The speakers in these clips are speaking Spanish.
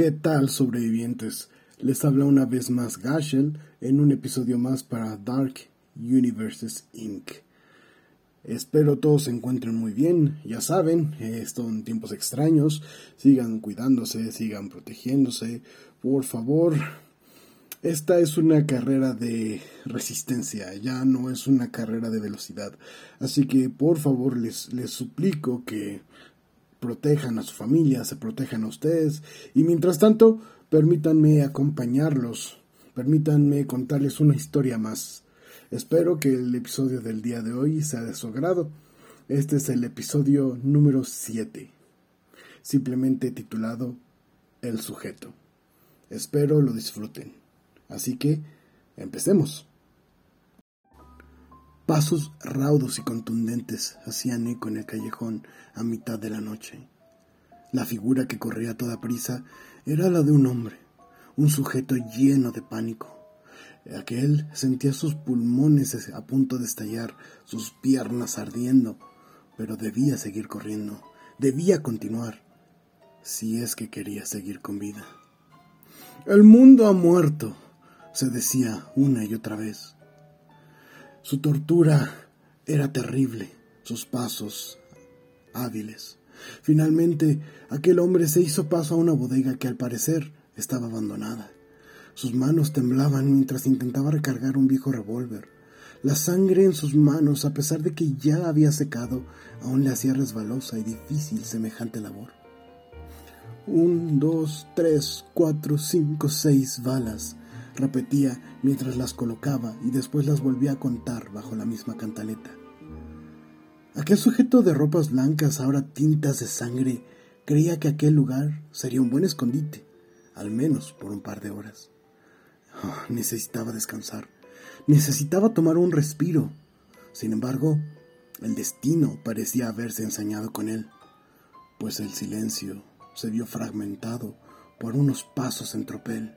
¿Qué tal sobrevivientes? Les habla una vez más Gashel en un episodio más para Dark Universes Inc. Espero todos se encuentren muy bien, ya saben, en tiempos extraños, sigan cuidándose, sigan protegiéndose, por favor. Esta es una carrera de resistencia, ya no es una carrera de velocidad. Así que por favor les, les suplico que protejan a su familia, se protejan a ustedes y mientras tanto permítanme acompañarlos, permítanme contarles una historia más. Espero que el episodio del día de hoy sea de su agrado. Este es el episodio número 7, simplemente titulado El sujeto. Espero lo disfruten. Así que, empecemos. Pasos raudos y contundentes hacían eco en el callejón a mitad de la noche. La figura que corría a toda prisa era la de un hombre, un sujeto lleno de pánico. Aquel sentía sus pulmones a punto de estallar, sus piernas ardiendo, pero debía seguir corriendo, debía continuar, si es que quería seguir con vida. El mundo ha muerto, se decía una y otra vez. Su tortura era terrible, sus pasos hábiles. Finalmente, aquel hombre se hizo paso a una bodega que al parecer estaba abandonada. Sus manos temblaban mientras intentaba recargar un viejo revólver. La sangre en sus manos, a pesar de que ya había secado, aún le hacía resbalosa y difícil semejante labor. Un, dos, tres, cuatro, cinco, seis balas repetía mientras las colocaba y después las volvía a contar bajo la misma cantaleta. Aquel sujeto de ropas blancas, ahora tintas de sangre, creía que aquel lugar sería un buen escondite, al menos por un par de horas. Ah, necesitaba descansar, necesitaba tomar un respiro. Sin embargo, el destino parecía haberse ensañado con él, pues el silencio se vio fragmentado por unos pasos en tropel.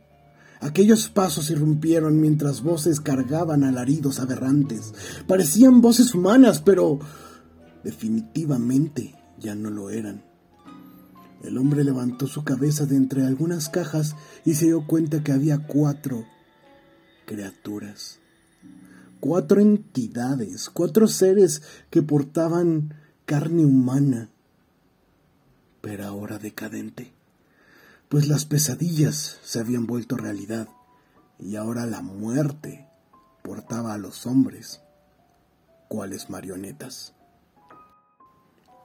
Aquellos pasos irrumpieron mientras voces cargaban alaridos aberrantes. Parecían voces humanas, pero definitivamente ya no lo eran. El hombre levantó su cabeza de entre algunas cajas y se dio cuenta que había cuatro criaturas, cuatro entidades, cuatro seres que portaban carne humana, pero ahora decadente pues las pesadillas se habían vuelto realidad y ahora la muerte portaba a los hombres cuales marionetas.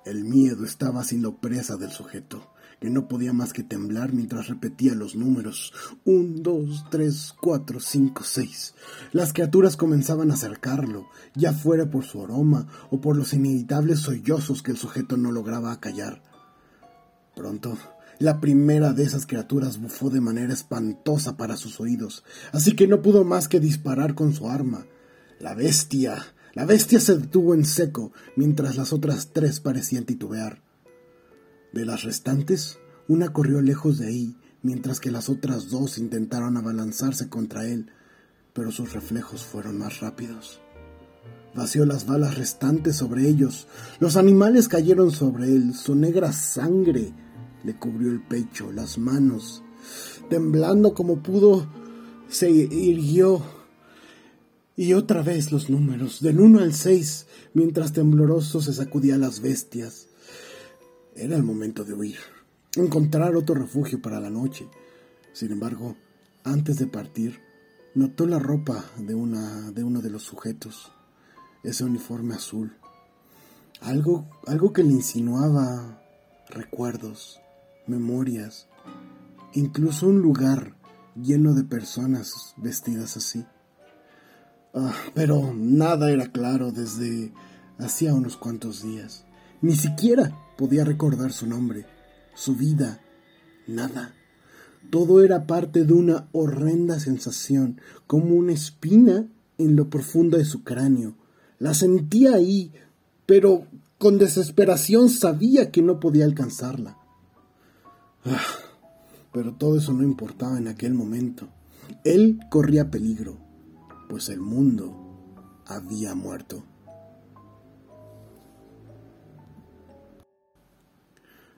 El miedo estaba siendo presa del sujeto, que no podía más que temblar mientras repetía los números un, dos, tres, cuatro, cinco, seis. Las criaturas comenzaban a acercarlo, ya fuera por su aroma o por los inevitables sollozos que el sujeto no lograba acallar. Pronto la primera de esas criaturas bufó de manera espantosa para sus oídos, así que no pudo más que disparar con su arma. La bestia, la bestia se detuvo en seco, mientras las otras tres parecían titubear. De las restantes, una corrió lejos de ahí, mientras que las otras dos intentaron abalanzarse contra él, pero sus reflejos fueron más rápidos. Vació las balas restantes sobre ellos. Los animales cayeron sobre él, su negra sangre le cubrió el pecho, las manos. Temblando como pudo, se irguió. Y otra vez los números, del uno al seis, mientras tembloroso se sacudía las bestias. Era el momento de huir, encontrar otro refugio para la noche. Sin embargo, antes de partir, notó la ropa de, una, de uno de los sujetos, ese uniforme azul. Algo, algo que le insinuaba recuerdos, memorias, incluso un lugar lleno de personas vestidas así. Ah, pero nada era claro desde hacía unos cuantos días. Ni siquiera podía recordar su nombre, su vida, nada. Todo era parte de una horrenda sensación, como una espina en lo profundo de su cráneo. La sentía ahí, pero con desesperación sabía que no podía alcanzarla. Ah, pero todo eso no importaba en aquel momento. Él corría peligro, pues el mundo había muerto.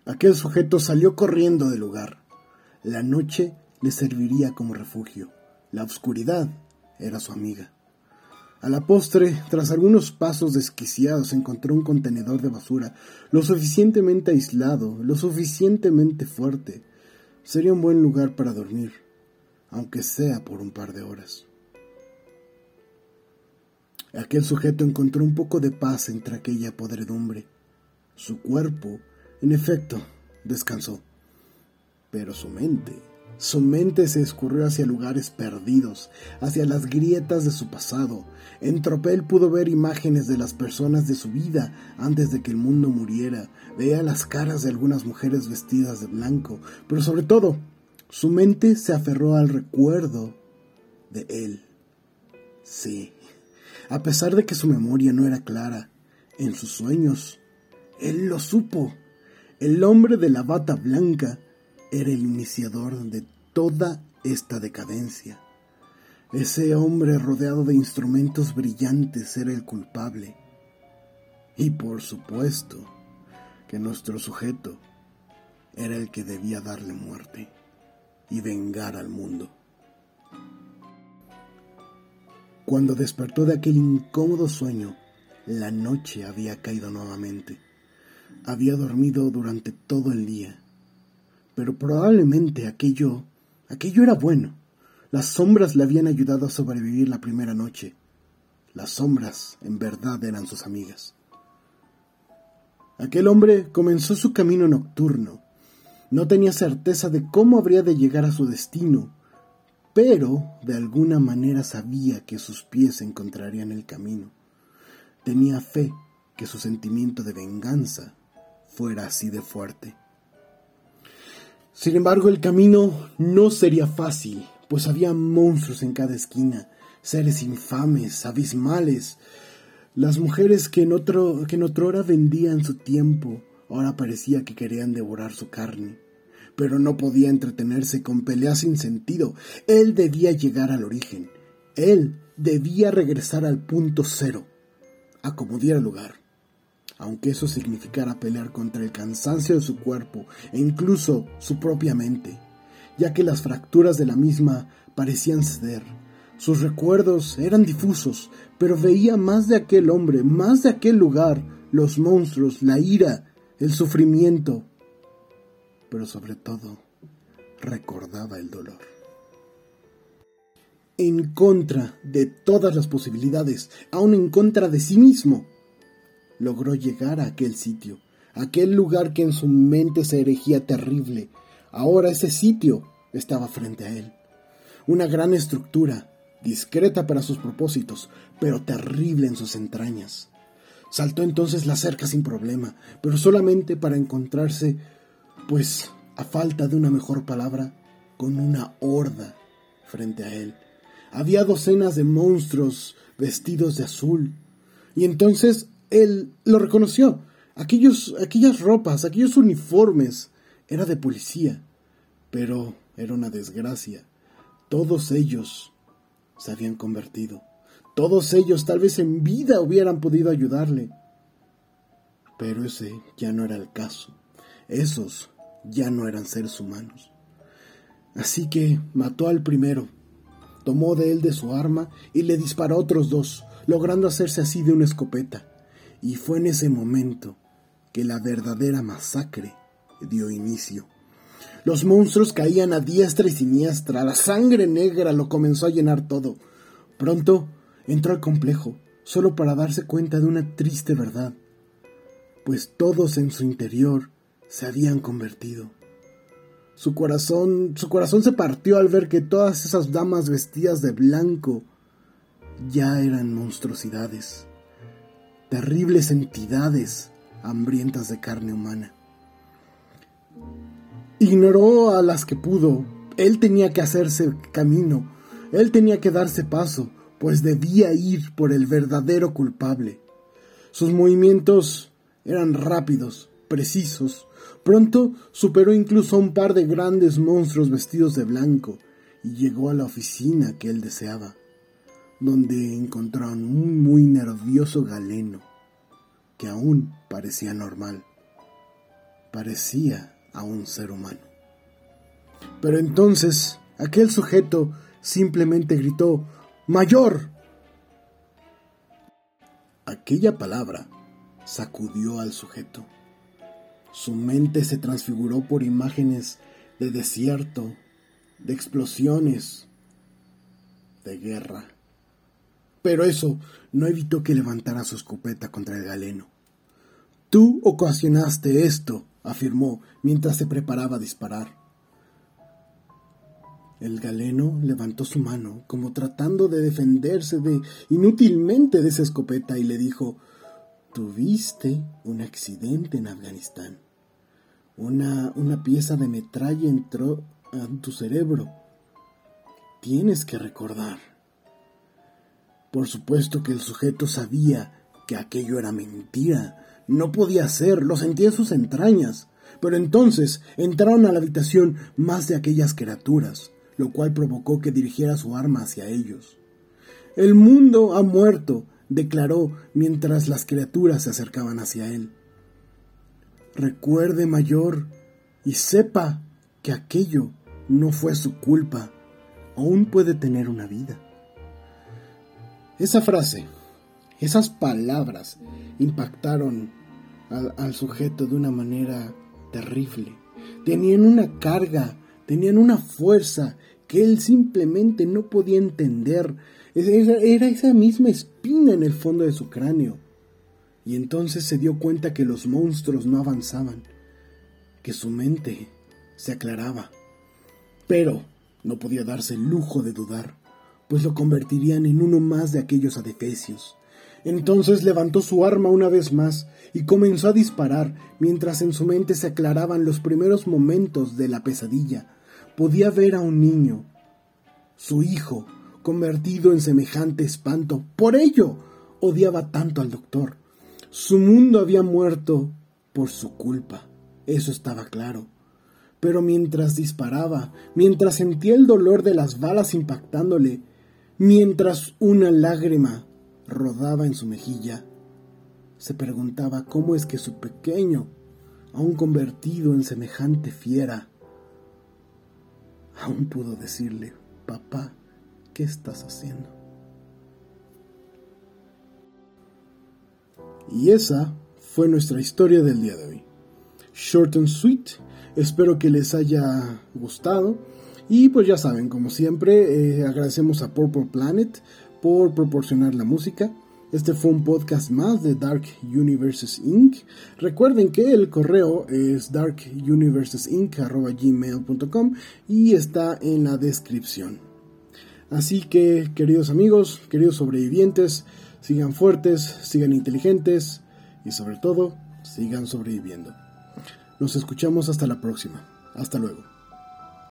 Aquel sujeto salió corriendo del lugar. La noche le serviría como refugio. La oscuridad era su amiga. A la postre, tras algunos pasos desquiciados, encontró un contenedor de basura lo suficientemente aislado, lo suficientemente fuerte. Sería un buen lugar para dormir, aunque sea por un par de horas. Aquel sujeto encontró un poco de paz entre aquella podredumbre. Su cuerpo, en efecto, descansó, pero su mente su mente se escurrió hacia lugares perdidos, hacia las grietas de su pasado. En tropel pudo ver imágenes de las personas de su vida antes de que el mundo muriera. Veía las caras de algunas mujeres vestidas de blanco, pero sobre todo, su mente se aferró al recuerdo de él. Sí, a pesar de que su memoria no era clara, en sus sueños, él lo supo. El hombre de la bata blanca era el iniciador de toda esta decadencia. Ese hombre rodeado de instrumentos brillantes era el culpable. Y por supuesto que nuestro sujeto era el que debía darle muerte y vengar al mundo. Cuando despertó de aquel incómodo sueño, la noche había caído nuevamente. Había dormido durante todo el día pero probablemente aquello, aquello era bueno. Las sombras le habían ayudado a sobrevivir la primera noche. Las sombras, en verdad, eran sus amigas. Aquel hombre comenzó su camino nocturno. No tenía certeza de cómo habría de llegar a su destino, pero de alguna manera sabía que sus pies encontrarían el camino. Tenía fe que su sentimiento de venganza fuera así de fuerte. Sin embargo, el camino no sería fácil, pues había monstruos en cada esquina, seres infames, abismales. Las mujeres que en, otro, que en hora vendían su tiempo, ahora parecía que querían devorar su carne. Pero no podía entretenerse con peleas sin sentido. Él debía llegar al origen. Él debía regresar al punto cero, a como diera lugar aunque eso significara pelear contra el cansancio de su cuerpo e incluso su propia mente, ya que las fracturas de la misma parecían ceder. Sus recuerdos eran difusos, pero veía más de aquel hombre, más de aquel lugar, los monstruos, la ira, el sufrimiento, pero sobre todo recordaba el dolor. En contra de todas las posibilidades, aún en contra de sí mismo, logró llegar a aquel sitio, aquel lugar que en su mente se erigía terrible. Ahora ese sitio estaba frente a él. Una gran estructura, discreta para sus propósitos, pero terrible en sus entrañas. Saltó entonces la cerca sin problema, pero solamente para encontrarse, pues, a falta de una mejor palabra, con una horda frente a él. Había docenas de monstruos vestidos de azul. Y entonces él lo reconoció. Aquellos, aquellas ropas, aquellos uniformes, era de policía. Pero era una desgracia. Todos ellos se habían convertido. Todos ellos tal vez en vida hubieran podido ayudarle. Pero ese ya no era el caso. Esos ya no eran seres humanos. Así que mató al primero, tomó de él de su arma y le disparó a otros dos, logrando hacerse así de una escopeta. Y fue en ese momento que la verdadera masacre dio inicio. Los monstruos caían a diestra y siniestra, la sangre negra lo comenzó a llenar todo. Pronto entró al complejo, solo para darse cuenta de una triste verdad, pues todos en su interior se habían convertido. Su corazón, su corazón se partió al ver que todas esas damas vestidas de blanco ya eran monstruosidades terribles entidades hambrientas de carne humana. Ignoró a las que pudo. Él tenía que hacerse camino. Él tenía que darse paso, pues debía ir por el verdadero culpable. Sus movimientos eran rápidos, precisos. Pronto superó incluso a un par de grandes monstruos vestidos de blanco y llegó a la oficina que él deseaba donde encontraron un muy nervioso galeno, que aún parecía normal, parecía a un ser humano. Pero entonces aquel sujeto simplemente gritó, ¡Mayor! Aquella palabra sacudió al sujeto. Su mente se transfiguró por imágenes de desierto, de explosiones, de guerra. Pero eso no evitó que levantara su escopeta contra el galeno. Tú ocasionaste esto, afirmó mientras se preparaba a disparar. El galeno levantó su mano, como tratando de defenderse de inútilmente de esa escopeta, y le dijo Tuviste un accidente en Afganistán. Una, una pieza de metralla entró en tu cerebro. Tienes que recordar. Por supuesto que el sujeto sabía que aquello era mentira. No podía ser, lo sentía en sus entrañas. Pero entonces entraron a la habitación más de aquellas criaturas, lo cual provocó que dirigiera su arma hacia ellos. El mundo ha muerto, declaró mientras las criaturas se acercaban hacia él. Recuerde, mayor, y sepa que aquello no fue su culpa. Aún puede tener una vida. Esa frase, esas palabras impactaron al, sujeto de una manera terrible. Tenían una carga, tenían una fuerza que él simplemente no podía entender. Era esa misma espina en el fondo de su cráneo. Y entonces se dio cuenta que los monstruos no avanzaban, que su mente se aclaraba. Pero no podía darse el lujo de dudar pues lo convertirían en uno más de aquellos adefesios. Entonces levantó su arma una vez más y comenzó a disparar mientras en su mente se aclaraban los primeros momentos de la pesadilla. Podía ver a un niño, su hijo, convertido en semejante espanto. Por ello odiaba tanto al doctor. Su mundo había muerto por su culpa. Eso estaba claro. Pero mientras disparaba, mientras sentía el dolor de las balas impactándole, Mientras una lágrima rodaba en su mejilla, se preguntaba cómo es que su pequeño, aún convertido en semejante fiera, aún pudo decirle, papá, ¿qué estás haciendo? Y esa fue nuestra historia del día de hoy. Short and sweet. Espero que les haya gustado. Y pues ya saben, como siempre, eh, agradecemos a Purple Planet por proporcionar la música. Este fue un podcast más de Dark Universes Inc. Recuerden que el correo es darkuniversesinc.gmail.com y está en la descripción. Así que, queridos amigos, queridos sobrevivientes, sigan fuertes, sigan inteligentes y sobre todo, sigan sobreviviendo. Nos escuchamos hasta la próxima. Hasta luego.